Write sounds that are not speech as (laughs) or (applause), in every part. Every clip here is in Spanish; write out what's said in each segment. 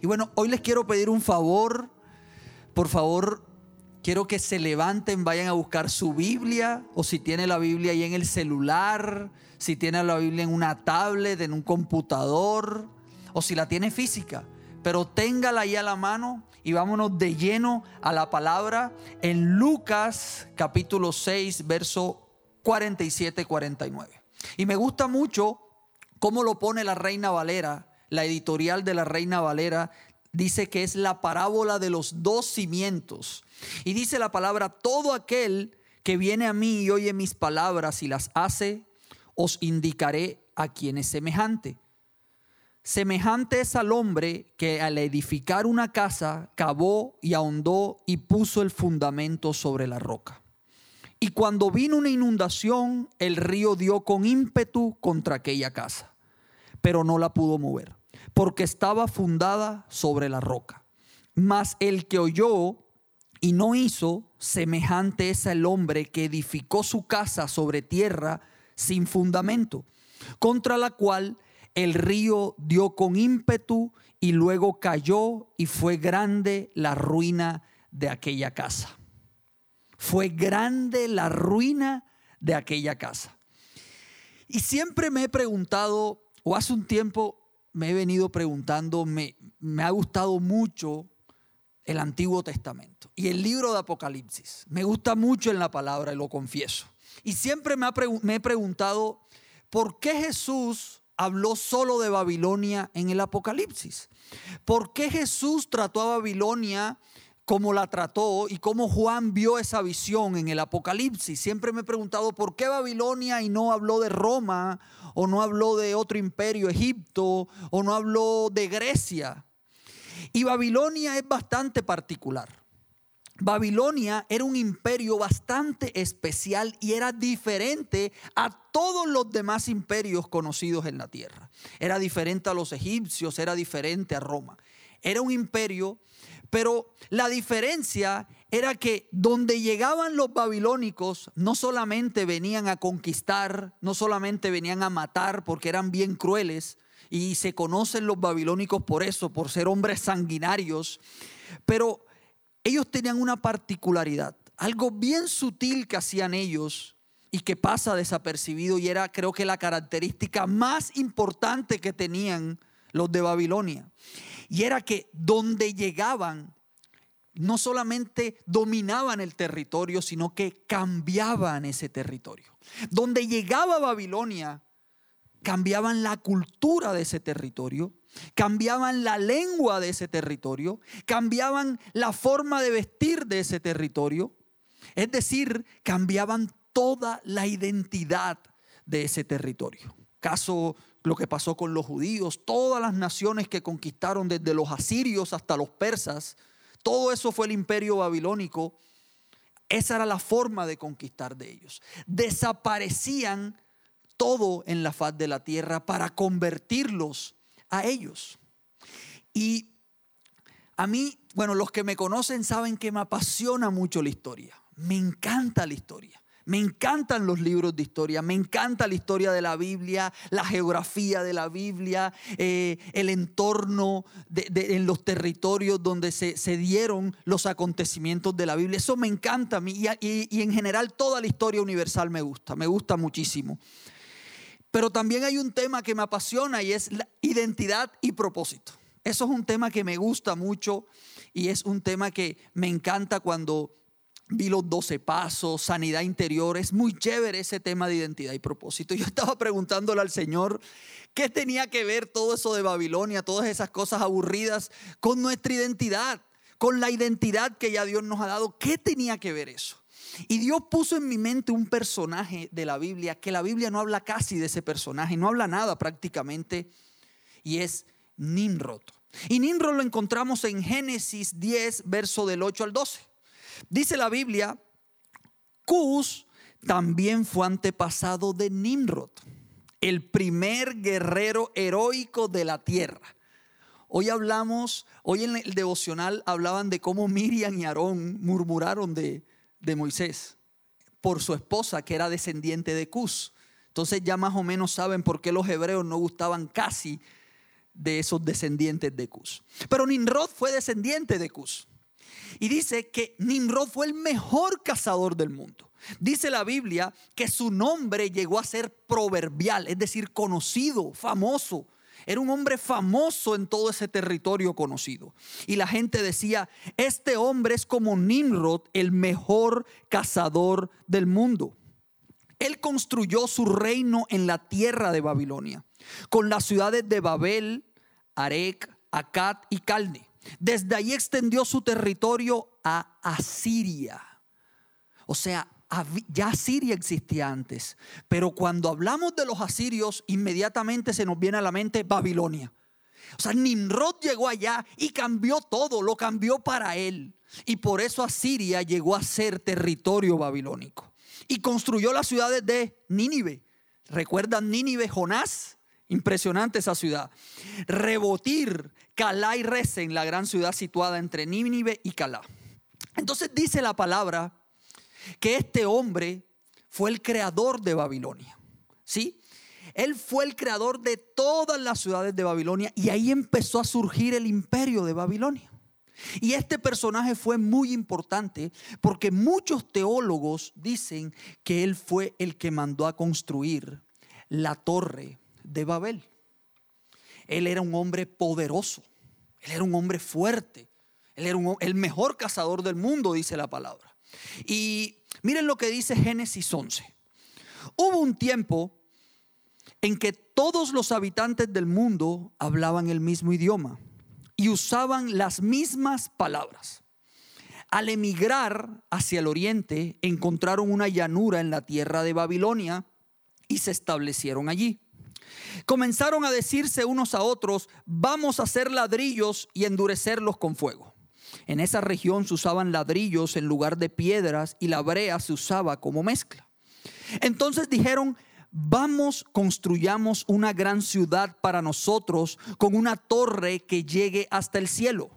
Y bueno, hoy les quiero pedir un favor. Por favor, quiero que se levanten, vayan a buscar su Biblia o si tiene la Biblia ahí en el celular, si tiene la Biblia en una tablet, en un computador o si la tiene física. Pero téngala ahí a la mano y vámonos de lleno a la palabra en Lucas capítulo 6, verso 47-49. Y me gusta mucho cómo lo pone la Reina Valera, la editorial de la Reina Valera, dice que es la parábola de los dos cimientos. Y dice la palabra, todo aquel que viene a mí y oye mis palabras y las hace, os indicaré a quien es semejante. Semejante es al hombre que al edificar una casa cavó y ahondó y puso el fundamento sobre la roca. Y cuando vino una inundación, el río dio con ímpetu contra aquella casa, pero no la pudo mover, porque estaba fundada sobre la roca. Mas el que oyó y no hizo, semejante es el hombre que edificó su casa sobre tierra sin fundamento, contra la cual el río dio con ímpetu y luego cayó y fue grande la ruina de aquella casa. Fue grande la ruina de aquella casa. Y siempre me he preguntado, hace un tiempo me he venido preguntando, me, me ha gustado mucho el Antiguo Testamento y el libro de Apocalipsis. Me gusta mucho en la palabra y lo confieso. Y siempre me, me he preguntado, ¿por qué Jesús habló solo de Babilonia en el Apocalipsis? ¿Por qué Jesús trató a Babilonia cómo la trató y cómo Juan vio esa visión en el Apocalipsis. Siempre me he preguntado por qué Babilonia y no habló de Roma o no habló de otro imperio, Egipto, o no habló de Grecia. Y Babilonia es bastante particular. Babilonia era un imperio bastante especial y era diferente a todos los demás imperios conocidos en la tierra. Era diferente a los egipcios, era diferente a Roma. Era un imperio pero la diferencia era que donde llegaban los babilónicos no solamente venían a conquistar, no solamente venían a matar porque eran bien crueles y se conocen los babilónicos por eso, por ser hombres sanguinarios, pero ellos tenían una particularidad, algo bien sutil que hacían ellos y que pasa desapercibido y era creo que la característica más importante que tenían los de Babilonia. Y era que donde llegaban, no solamente dominaban el territorio, sino que cambiaban ese territorio. Donde llegaba Babilonia, cambiaban la cultura de ese territorio, cambiaban la lengua de ese territorio, cambiaban la forma de vestir de ese territorio. Es decir, cambiaban toda la identidad de ese territorio. Caso lo que pasó con los judíos, todas las naciones que conquistaron desde los asirios hasta los persas, todo eso fue el imperio babilónico. Esa era la forma de conquistar de ellos. Desaparecían todo en la faz de la tierra para convertirlos a ellos. Y a mí, bueno, los que me conocen saben que me apasiona mucho la historia. Me encanta la historia. Me encantan los libros de historia, me encanta la historia de la Biblia, la geografía de la Biblia, eh, el entorno en los territorios donde se, dieron los acontecimientos de la Biblia. Eso me encanta a mí y, y en general toda la historia universal me gusta, me gusta muchísimo. Pero también hay un tema que me apasiona y es la identidad y propósito. Eso es un tema que me gusta mucho y es un tema que me encanta cuando vi los 12 pasos, sanidad interior. Es muy chévere ese tema de identidad y propósito. (laughs) Yo estaba preguntándole al Señor qué tenía que ver todo eso de Babilonia, todas esas cosas aburridas con nuestra identidad, con la identidad que ya Dios nos ha dado. ¿Qué tenía que ver eso? Y Dios puso en mi mente un personaje de la Biblia, que la Biblia no habla casi de ese personaje, no habla nada prácticamente, y es Nimrod. Y Nimrod lo encontramos en Génesis 10, verso del 8 al 12. Dice la Biblia, Cus también fue antepasado de Nimrod, el primer guerrero heroico de la tierra. Hoy hablamos, hoy en el devocional hablaban de cómo Miriam y Aarón murmuraron de, de Moisés por su esposa que era descendiente de Cus. Entonces ya más o menos saben por qué los hebreos no gustaban casi de esos descendientes de Cus. Pero Nimrod fue descendiente de Cus. Y dice que Nimrod fue el mejor cazador del mundo. Dice la Biblia que su nombre llegó a ser proverbial, es decir, conocido, famoso. Era un hombre famoso en todo ese territorio conocido. Y la gente decía, este hombre es como Nimrod, el mejor cazador del mundo. Él construyó su reino en la tierra de Babilonia, con las ciudades de Babel, Arek, Akkad y Calne. Desde ahí extendió su territorio a Asiria. O sea, ya Asiria existía antes, pero cuando hablamos de los asirios, inmediatamente se nos viene a la mente Babilonia. O sea, Nimrod llegó allá y cambió todo, lo cambió para él. Y por eso Asiria llegó a ser territorio babilónico. Y construyó las ciudades de Nínive. ¿Recuerdan Nínive, Jonás? Impresionante esa ciudad. Rebotir, Calá y Resen, la gran ciudad situada entre Nínive y Calá. Entonces dice la palabra que este hombre fue el creador de Babilonia. ¿Sí? Él fue el creador de todas las ciudades de Babilonia y ahí empezó a surgir el imperio de Babilonia. Y este personaje fue muy importante porque muchos teólogos dicen que él fue el que mandó a construir la torre de Babel. Él era un hombre poderoso, él era un hombre fuerte, él era el mejor cazador del mundo, dice la palabra. Y miren lo que dice Génesis 11. Hubo un tiempo en que todos los habitantes del mundo hablaban el mismo idioma y usaban las mismas palabras. Al emigrar hacia el oriente, encontraron una llanura en la tierra de Babilonia y se establecieron allí. Comenzaron a decirse unos a otros, vamos a hacer ladrillos y endurecerlos con fuego. En esa región se usaban ladrillos en lugar de piedras y la brea se usaba como mezcla. Entonces dijeron, vamos, construyamos una gran ciudad para nosotros con una torre que llegue hasta el cielo.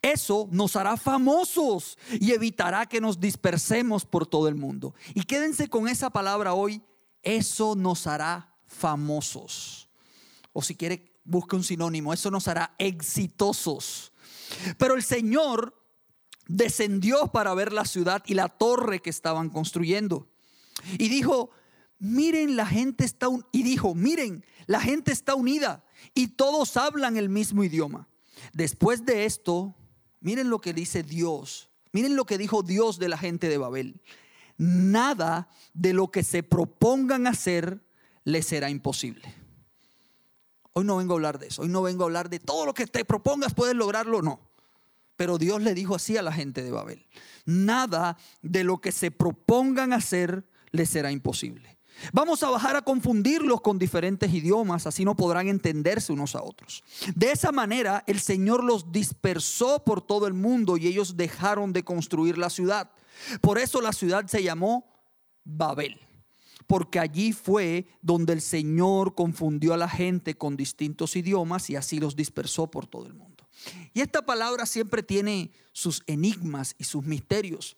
Eso nos hará famosos y evitará que nos dispersemos por todo el mundo. Y quédense con esa palabra hoy, eso nos hará famosos. O si quiere, busque un sinónimo, eso nos hará exitosos. Pero el Señor descendió para ver la ciudad y la torre que estaban construyendo. Y dijo, miren, la gente está y dijo, miren, la gente está unida y todos hablan el mismo idioma. Después de esto, miren lo que dice Dios. Miren lo que dijo Dios de la gente de Babel. Nada de lo que se propongan hacer le será imposible. Hoy no vengo a hablar de eso, hoy no vengo a hablar de todo lo que te propongas, puedes lograrlo, no. Pero Dios le dijo así a la gente de Babel, nada de lo que se propongan hacer le será imposible. Vamos a bajar a confundirlos con diferentes idiomas, así no podrán entenderse unos a otros. De esa manera el Señor los dispersó por todo el mundo y ellos dejaron de construir la ciudad. Por eso la ciudad se llamó Babel porque allí fue donde el Señor confundió a la gente con distintos idiomas y así los dispersó por todo el mundo. Y esta palabra siempre tiene sus enigmas y sus misterios.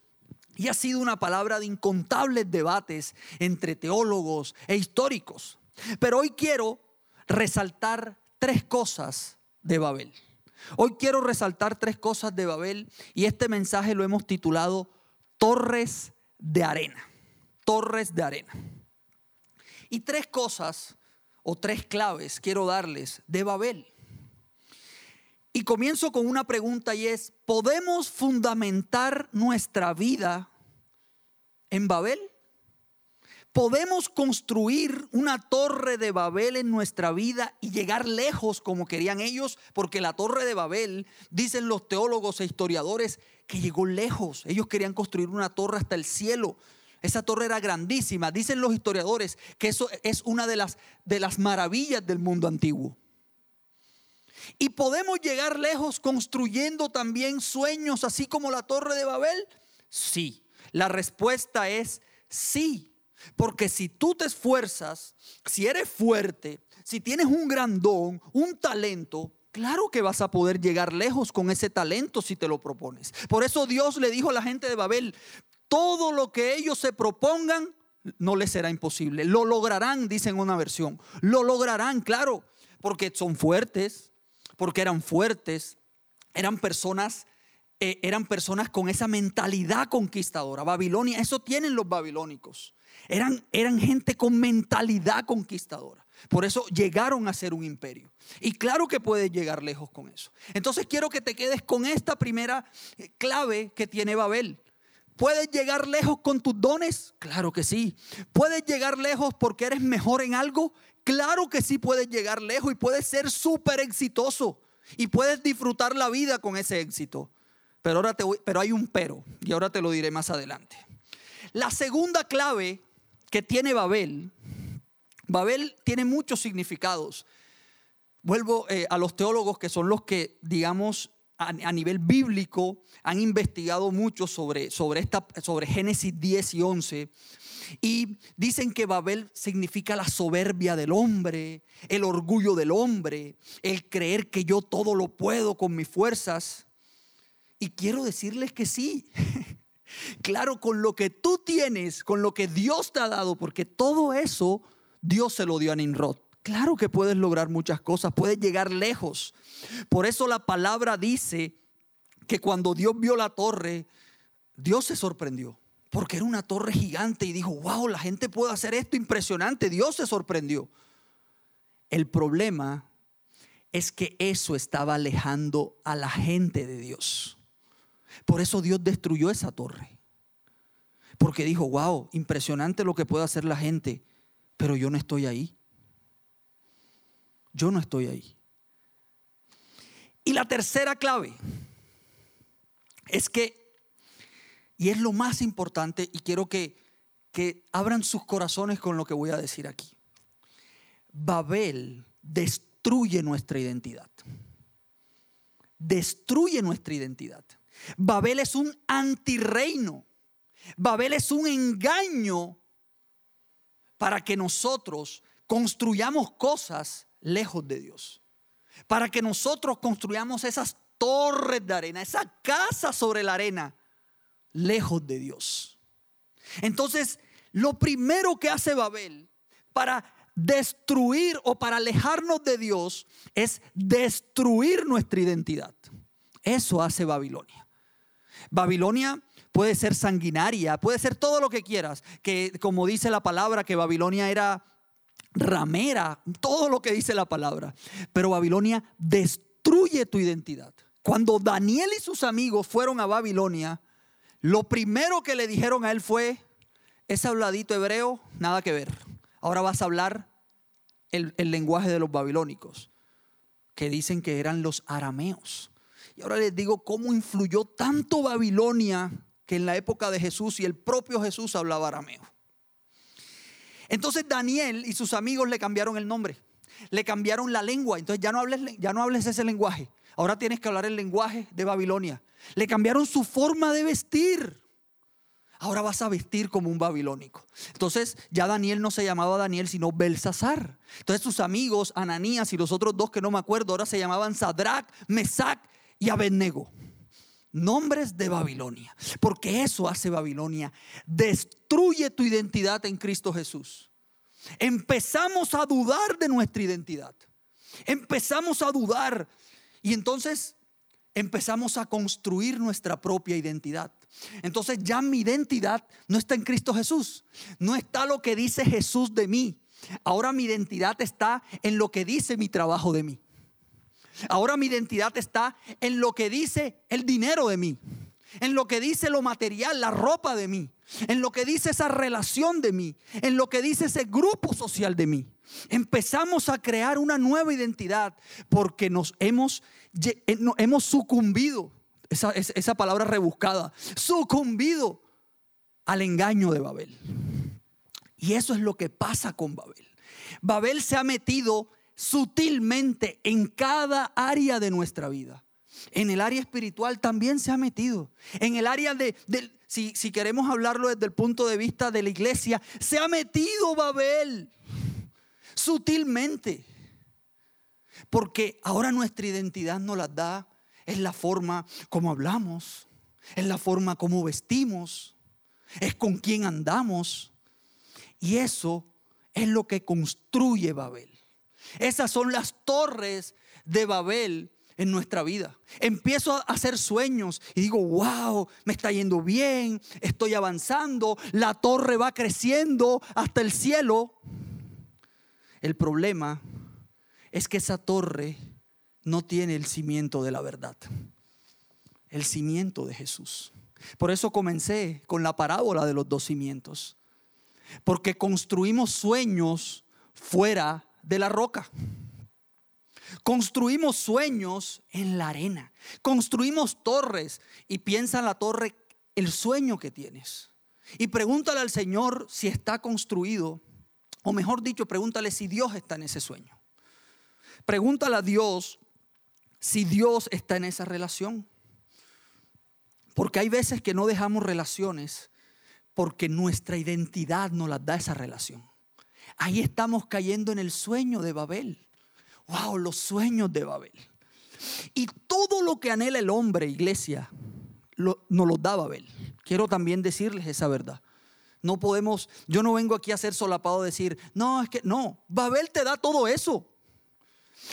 Y ha sido una palabra de incontables debates entre teólogos e históricos. Pero hoy quiero resaltar tres cosas de Babel. Hoy quiero resaltar tres cosas de Babel y este mensaje lo hemos titulado Torres de Arena. Torres de Arena. Y tres cosas o tres claves quiero darles de Babel. Y comienzo con una pregunta y es, ¿podemos fundamentar nuestra vida en Babel? ¿Podemos construir una torre de Babel en nuestra vida y llegar lejos como querían ellos? Porque la torre de Babel, dicen los teólogos e historiadores, que llegó lejos. Ellos querían construir una torre hasta el cielo. Esa torre era grandísima. Dicen los historiadores que eso es una de las, de las maravillas del mundo antiguo. Y podemos llegar lejos construyendo también sueños, así como la torre de Babel. Sí, la respuesta es sí. Porque si tú te esfuerzas, si eres fuerte, si tienes un gran don, un talento, Claro que vas a poder llegar lejos con ese talento si te lo propones. Por eso Dios le dijo a la gente de Babel, todo lo que ellos se propongan no les será imposible. Lo lograrán, dice en una versión. Lo lograrán, claro, porque son fuertes, porque eran fuertes, eran personas, eh, eran personas con esa mentalidad conquistadora. Babilonia, eso tienen los babilónicos. Eran, eran gente con mentalidad conquistadora. Por eso llegaron a ser un imperio. Y claro que puedes llegar lejos con eso. Entonces quiero que te quedes con esta primera eh, clave que tiene Babel. ¿Puedes llegar lejos con tus dones? Claro que sí. ¿Puedes llegar lejos porque eres mejor en algo? Claro que sí puedes llegar lejos y puedes ser súper exitoso y puedes disfrutar la vida con ese éxito. Pero, ahora te pero hay un pero y ahora te lo diré más adelante. La segunda clave que tiene Babel, Babel tiene muchos significados. Vuelvo eh, a los teólogos que son los que, digamos, a, nivel bíblico han investigado mucho sobre, sobre, esta, sobre Génesis 10 y 11 y dicen que Babel significa la soberbia del hombre, el orgullo del hombre, el creer que yo todo lo puedo con mis fuerzas. Y quiero decirles que sí. (laughs) Claro, con lo que tú tienes, con lo que Dios te ha dado, porque todo eso Dios se lo dio a Nimrod. Claro que puedes lograr muchas cosas, puedes llegar lejos. Por eso la palabra dice que cuando Dios vio la torre, Dios se sorprendió, porque era una torre gigante y dijo, wow, la gente puede hacer esto impresionante. Dios se sorprendió. El problema es que eso estaba alejando a la gente de Dios. Por eso Dios destruyó esa torre. Porque dijo, wow, impresionante lo que puede hacer la gente, pero yo no estoy ahí. Yo no estoy ahí. Y la tercera clave es que, y es lo más importante, y quiero que, que abran sus corazones con lo que voy a decir aquí. Babel destruye nuestra identidad. Destruye nuestra identidad. Babel es un antirreino. Babel es un engaño para que nosotros construyamos cosas lejos de Dios. Para que nosotros construyamos esas torres de arena, esa casa sobre la arena, lejos de Dios. Entonces, lo primero que hace Babel para destruir o para alejarnos de Dios es destruir nuestra identidad. Eso hace Babilonia. Babilonia puede ser sanguinaria, puede ser todo lo que quieras, que como dice la palabra que Babilonia era ramera, todo lo que dice la palabra. Pero Babilonia destruye tu identidad. Cuando Daniel y sus amigos fueron a Babilonia, lo primero que le dijeron a él fue, ese habladito hebreo, nada que ver. Ahora vas a hablar el, el lenguaje de los babilónicos, que dicen que eran los arameos. Y ahora les digo cómo influyó tanto Babilonia que en la época de Jesús y el propio Jesús hablaba arameo. Entonces Daniel y sus amigos le cambiaron el nombre, le cambiaron la lengua. Entonces ya no hables, ya no hables ese lenguaje. Ahora tienes que hablar el lenguaje de Babilonia. Le cambiaron su forma de vestir. Ahora vas a vestir como un babilónico. Entonces ya Daniel no se llamaba Daniel, sino Belsasar. Entonces sus amigos, Ananías y los otros dos que no me acuerdo, ahora se llamaban Sadrach, Mesac y Abednego nombres de Babilonia. Porque eso hace Babilonia. Destruye tu identidad en Cristo Jesús. Empezamos a dudar de nuestra identidad. Empezamos a dudar. Y entonces empezamos a construir nuestra propia identidad. Entonces ya mi identidad no está en Cristo Jesús. No está lo que dice Jesús de mí. Ahora mi identidad está en lo que dice mi trabajo de mí. Ahora mi identidad está en lo que dice el dinero de mí, en lo que dice lo material, la ropa de mí, en lo que dice esa relación de mí, en lo que dice ese grupo social de mí. Empezamos a crear una nueva identidad porque nos hemos, eh, hemos sucumbido, esa, esa palabra rebuscada, sucumbido al engaño de Babel. Y eso es lo que pasa con Babel. Babel se ha metido sutilmente en cada área de nuestra vida. En el área espiritual también se ha metido. En el área de, si, si queremos hablarlo desde el punto de vista de la iglesia, se ha metido Babel sutilmente. Porque ahora nuestra identidad nos la da, es la forma como hablamos, es la forma como vestimos, es con quién andamos. Y eso es lo que construye Babel. Esas son las torres de Babel en nuestra vida. Empiezo a hacer sueños y digo, wow, me está yendo bien, estoy avanzando, la torre va creciendo hasta el cielo. El problema es que esa torre no tiene el cimiento de la verdad, el cimiento de Jesús. Por eso comencé con la parábola de los dos cimientos, porque construimos sueños fuera de la roca. Construimos sueños en la arena. Construimos torres y piensa en la torre el sueño que tienes. Y pregúntale al Señor si está construido, o mejor dicho, pregúntale si Dios está en ese sueño. Pregúntale a Dios si Dios está en esa relación. Porque hay veces que no dejamos relaciones porque nuestra identidad nos las da esa relación. Ahí estamos cayendo en el sueño de Babel wow, los sueños de Babel. Y todo lo que anhela el hombre, iglesia, lo, nos lo da Babel. Quiero también decirles esa verdad. No podemos, yo no vengo aquí a ser solapado decir, no, es que no, Babel te da todo eso.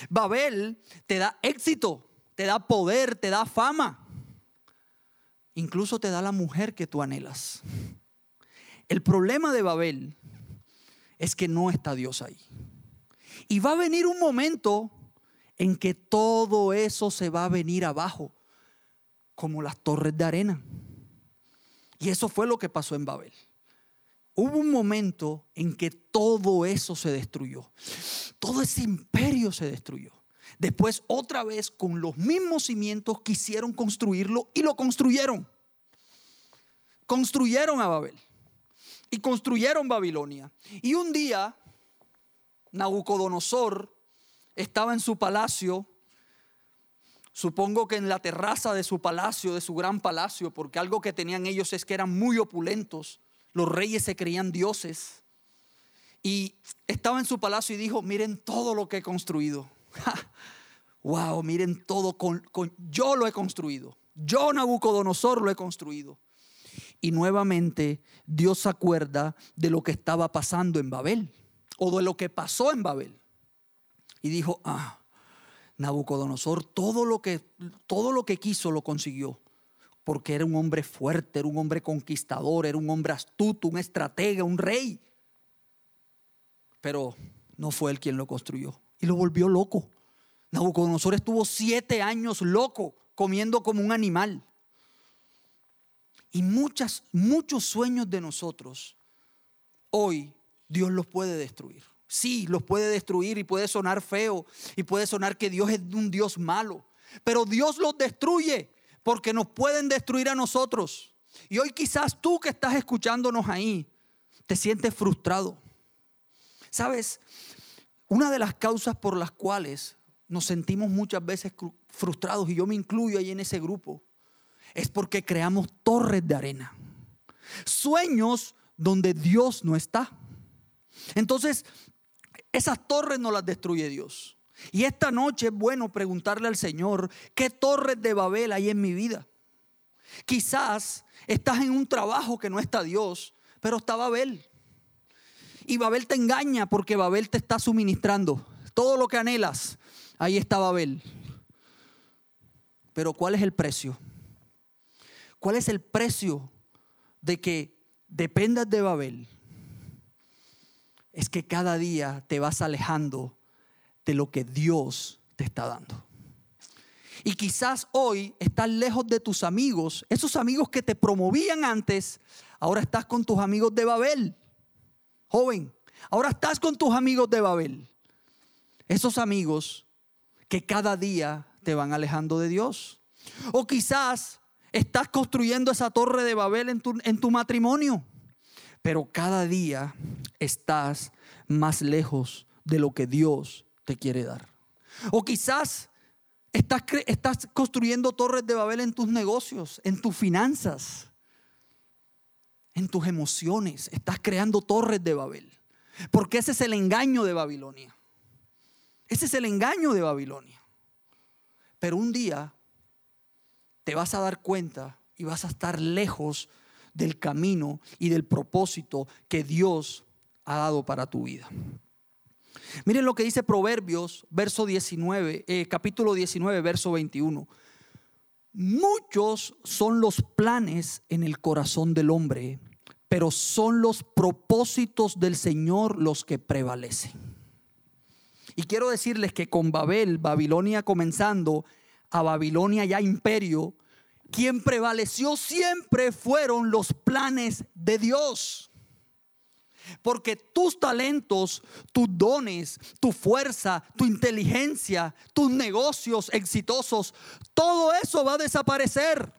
Babel te da éxito, te da poder, te da fama. Incluso te da la mujer que tú anhelas. El problema de Babel es que no está Dios ahí. Y va a venir un momento en que todo eso se va a venir abajo, como las torres de arena. Y eso fue lo que pasó en Babel. Hubo un momento en que todo eso se destruyó. Todo ese imperio se destruyó. Después otra vez con los mismos cimientos quisieron construirlo y lo construyeron. Construyeron a Babel y construyeron Babilonia. Y un día Nabucodonosor estaba en su palacio, supongo que en la terraza de su palacio, de su gran palacio, porque algo que tenían ellos es que eran muy opulentos, los reyes se creían dioses, y estaba en su palacio y dijo, miren todo lo que he construido. wow, miren todo, con, yo lo he construido, yo Nabucodonosor lo he construido. Y nuevamente Dios se acuerda de lo que estaba pasando en Babel o de lo que pasó en Babel. Y dijo, ah, Nabucodonosor todo lo que, todo lo que quiso lo consiguió. Porque era un hombre fuerte, era un hombre conquistador, era un hombre astuto, un estratega, un rey. Pero no fue él quien lo construyó. Y lo volvió loco. Nabucodonosor estuvo siete años loco, comiendo como un animal. Y muchos sueños de nosotros hoy Dios los puede destruir. Sí, los puede destruir y puede sonar feo y puede sonar que Dios es un Dios malo. Pero Dios los destruye porque nos pueden destruir a nosotros. Y hoy quizás tú que estás escuchándonos ahí, te sientes frustrado. Sabes, una de las causas por las cuales nos sentimos muchas veces frustrados, y yo me incluyo ahí en ese grupo, es porque creamos torres de arena. Sueños donde Dios no está. Entonces, esas torres no las destruye Dios. Y esta noche es bueno preguntarle al Señor, ¿qué torres de Babel hay en mi vida? Quizás estás en un trabajo que no está Dios, pero está Babel. Y Babel te engaña porque Babel te está suministrando todo lo que anhelas. Ahí está Babel. Pero ¿cuál es el precio? ¿Cuál es el precio de que dependas de Babel? es que cada día te vas alejando de lo que Dios te está dando. Y quizás hoy estás lejos de tus amigos, esos amigos que te promovían antes, ahora estás con tus amigos de Babel. Joven, ahora estás con tus amigos de Babel. Esos amigos que cada día te van alejando de Dios. O quizás estás construyendo esa torre de Babel en tu, en tu matrimonio pero cada día estás más lejos de lo que Dios te quiere dar. O quizás estás, estás construyendo torres de Babel en tus negocios, en tus finanzas, en tus emociones. Estás creando torres de Babel. Porque ese es el engaño de Babilonia. Ese es el engaño de Babilonia. Pero un día te vas a dar cuenta y vas a estar lejos del camino y del propósito que Dios ha dado para tu vida. Miren lo que dice Proverbios, verso 19, eh, capítulo 19, verso 21. Muchos son los planes en el corazón del hombre, pero son los propósitos del Señor los que prevalecen. Y quiero decirles que con Babel, Babilonia comenzando, a Babilonia ya imperio, quien prevaleció siempre fueron los planes de Dios. Porque tus talentos, tus dones, tu fuerza, tu inteligencia, tus negocios exitosos, todo eso va a desaparecer.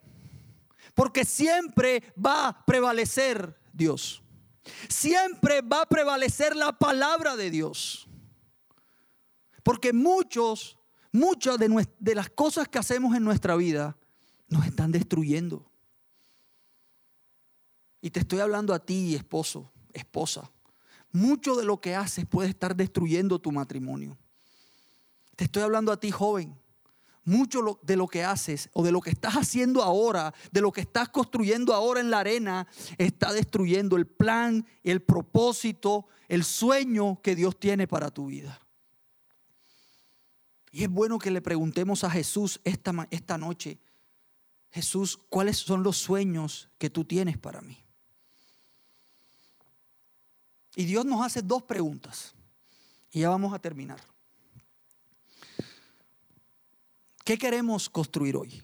Porque siempre va a prevalecer Dios. Siempre va a prevalecer la palabra de Dios. Porque muchos, muchas de, las cosas que hacemos en nuestra vida nos están destruyendo. Y te estoy hablando a ti, esposo, esposa, mucho de lo que haces puede estar destruyendo tu matrimonio. Te estoy hablando a ti, joven. Mucho de lo que haces o de lo que estás haciendo ahora, de lo que estás construyendo ahora en la arena, está destruyendo el plan, el propósito, el sueño que Dios tiene para tu vida. Y es bueno que le preguntemos a Jesús esta, esta noche, Jesús, ¿cuáles son los sueños que tú tienes para mí? Y Dios nos hace dos preguntas. Y ya vamos a terminar. ¿Qué queremos construir hoy?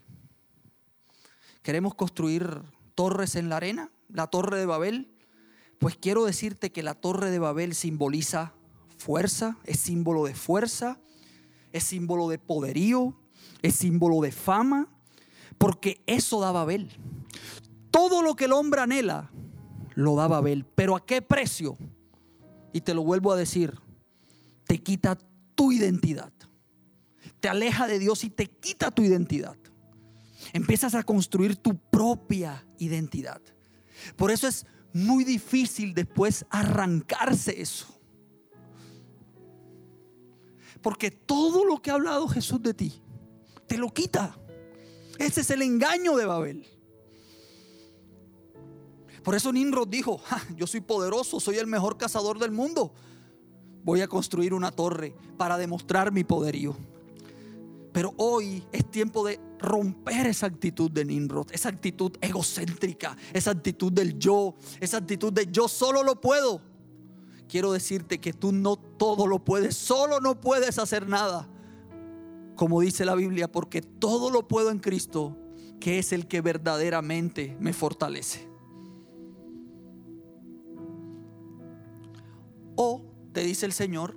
¿Queremos construir torres en la arena? ¿La torre de Babel? Pues quiero decirte que la torre de Babel simboliza fuerza, es símbolo de fuerza, es símbolo de poderío, es símbolo de fama, porque eso da Babel. Todo lo que el hombre anhela, lo da Babel. Pero ¿a qué precio? Y te lo vuelvo a decir, te quita tu identidad. Te aleja de Dios y te quita tu identidad. Empiezas a construir tu propia identidad. Por eso es muy difícil después arrancarse eso. Porque todo lo que ha hablado Jesús de ti, te lo quita. Ese es el engaño de Babel. Por eso Nimrod dijo, yo soy poderoso, soy el mejor cazador del mundo. Voy a construir una torre para demostrar mi poderío. Pero hoy es tiempo de romper esa actitud de Nimrod, esa actitud egocéntrica, esa actitud del yo, esa actitud de yo solo lo puedo. Quiero decirte que tú no todo lo puedes, solo no puedes hacer nada. Como dice la Biblia, porque todo lo puedo en Cristo, que es el que verdaderamente me fortalece. O te dice el Señor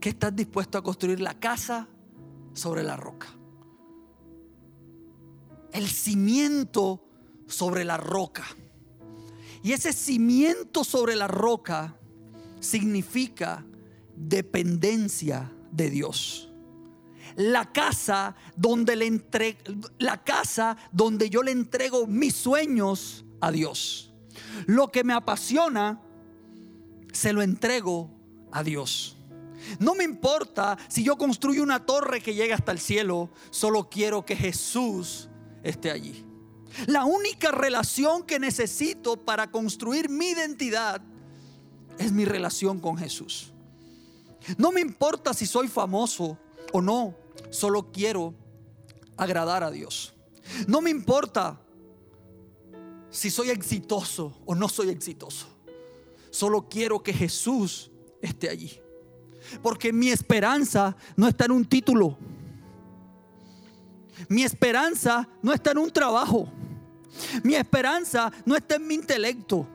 que estás dispuesto a construir la casa sobre la roca. El cimiento sobre la roca. Y ese cimiento sobre la roca significa dependencia de Dios. La casa donde le entre, la casa donde yo le entrego mis sueños a Dios. Lo que me apasiona se lo entrego a Dios. No me importa si yo construyo una torre que llegue hasta el cielo, solo quiero que Jesús esté allí. La única relación que necesito para construir mi identidad es mi relación con Jesús. No me importa si soy famoso o no, solo quiero agradar a Dios. No me importa si soy exitoso o no soy exitoso. Solo quiero que Jesús esté allí. Porque mi esperanza no está en un título. Mi esperanza no está en un trabajo. Mi esperanza no está en mi intelecto.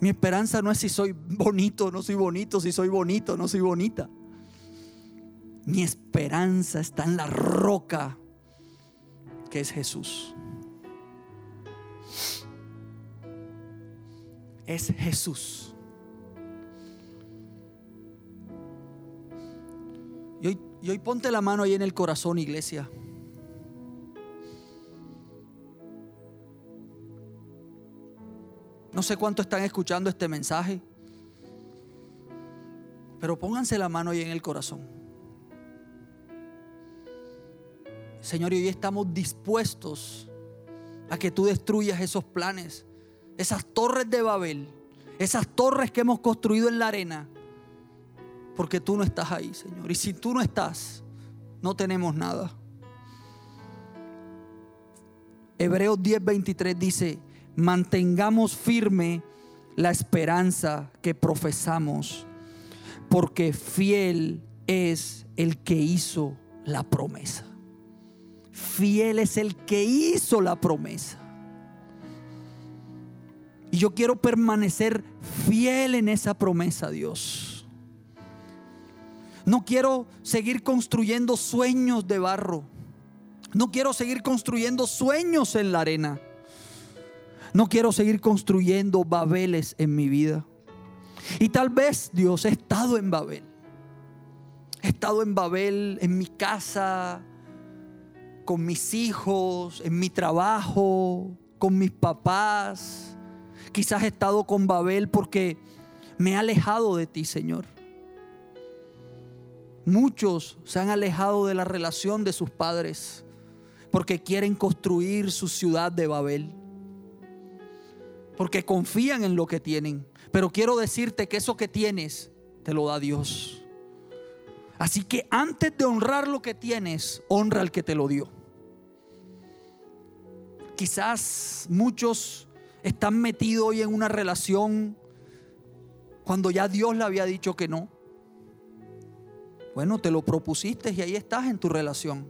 Mi esperanza no es si soy bonito no soy bonito, si soy bonito no soy bonita. Mi esperanza está en la roca que es Jesús. es Jesús. Y hoy, y hoy ponte la mano ahí en el corazón, iglesia. No sé cuánto están escuchando este mensaje, pero pónganse la mano ahí en el corazón. Señor, y hoy estamos dispuestos a que tú destruyas esos planes esas torres de Babel, Esas torres que hemos construido en la arena. Porque tú no estás ahí, Señor. Y si tú no estás, no tenemos nada. Hebreos 10:23 dice, mantengamos firme la esperanza que profesamos, porque fiel es el que hizo la promesa. Fiel es el que hizo la promesa. Y yo quiero permanecer fiel en esa promesa, Dios. No quiero seguir construyendo sueños de barro. No quiero seguir construyendo sueños en la arena. No quiero seguir construyendo Babeles en mi vida. Y tal vez Dios he estado en Babel. He estado en Babel, en mi casa, con mis hijos, en mi trabajo, con mis papás. Quizás he estado con Babel porque me he alejado de ti, Señor. Muchos se han alejado de la relación de sus padres porque quieren construir su ciudad de Babel porque confían en lo que tienen. Pero quiero decirte que eso que tienes te lo da Dios. Así que antes de honrar lo que tienes, honra al que te lo dio. Quizás muchos están metidos hoy en una relación cuando ya Dios le había dicho que no. Bueno, te lo propusiste y ahí estás en tu relación.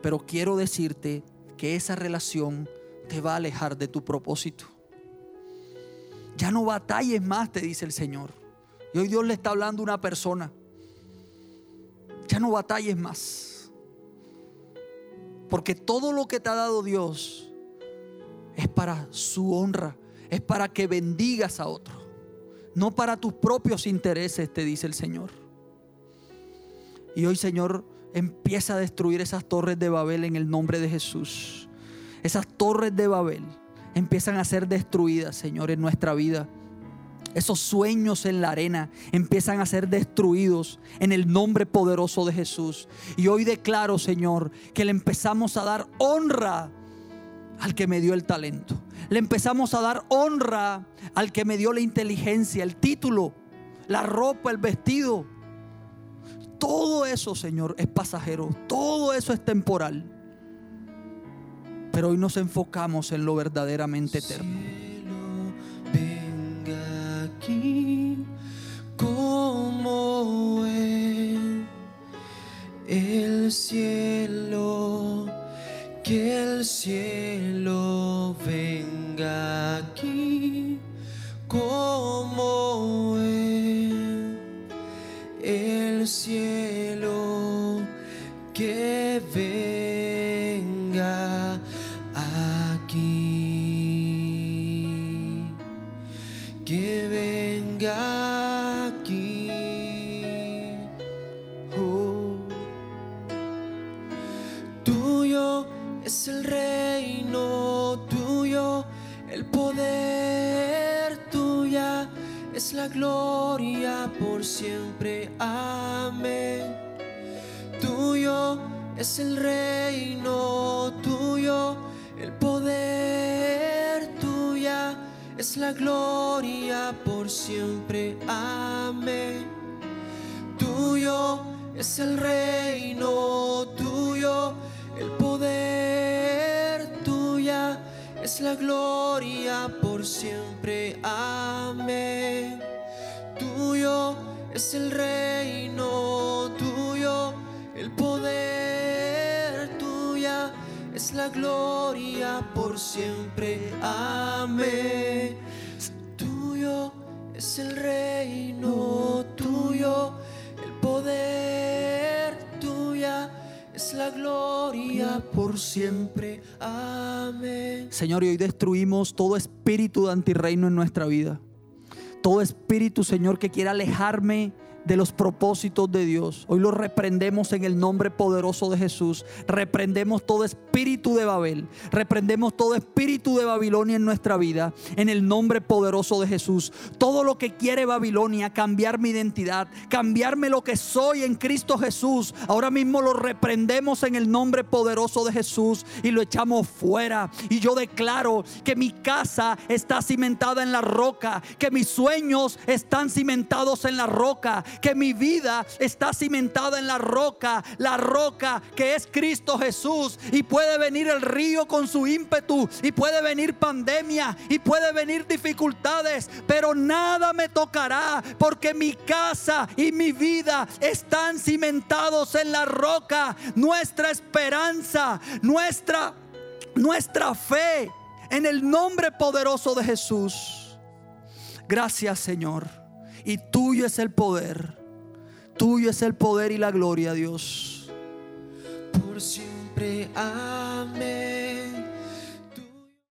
Pero quiero decirte que esa relación te va a alejar de tu propósito. Ya no batalles más, te dice el Señor. Y hoy Dios le está hablando a una persona. Ya no batalles más. Porque todo lo que te ha dado Dios es para su honra, es para que bendigas a otro, no para tus propios intereses, te dice el Señor. Y hoy, Señor, empieza a destruir esas torres de Babel en el nombre de Jesús. Esas torres de Babel empiezan a ser destruidas, Señor, en nuestra vida. Esos sueños en la arena empiezan a ser destruidos en el nombre poderoso de Jesús. Y hoy declaro, Señor, que le empezamos a dar honra al que me dio el talento. Le empezamos a dar honra al que me dio la inteligencia, el título, la ropa, el vestido. Todo eso, Señor, es pasajero. Todo eso es temporal. Hoy nos enfocamos en lo verdaderamente eterno. venga aquí como el cielo, que el cielo venga aquí como el cielo, siempre. Amén. Tuyo es el reino, tuyo el poder, tuya es la gloria por siempre. Amén. Tuyo es el reino, tuyo el poder, tuya es la gloria por siempre. Amén. Tuyo es el reino, tuyo el poder, tuya es la gloria por siempre. Amén. Tuyo es el reino, tuyo el poder, tuya es la gloria por siempre. Amén. Señor, y hoy destruimos todo espíritu de antirreino en nuestra vida. Todo espíritu, Señor, que quiera alejarme de los propósitos de Dios. Hoy lo reprendemos en el nombre poderoso de Jesús. Reprendemos todo espíritu de Babel. Reprendemos todo espíritu de Babilonia en nuestra vida. En el nombre poderoso de Jesús. Todo lo que quiere Babilonia, cambiar mi identidad, cambiarme lo que soy en Cristo Jesús. Ahora mismo lo reprendemos en el nombre poderoso de Jesús y lo echamos fuera. Y yo declaro que mi casa está cimentada en la roca, que mis sueños están cimentados en la roca, que mi vida está cimentada en la roca, la roca que es Cristo Jesús. Y puede venir el río con su ímpetu, y puede venir pandemia, y puede venir dificultades, pero nada me tocará, porque mi casa y mi vida están cimentados en la roca. Nuestra esperanza, nuestra, nuestra fe en el nombre poderoso de Jesús. Gracias Señor. Y tuyo es el poder. Tuyo es el poder y la gloria, Dios. Por siempre, amén.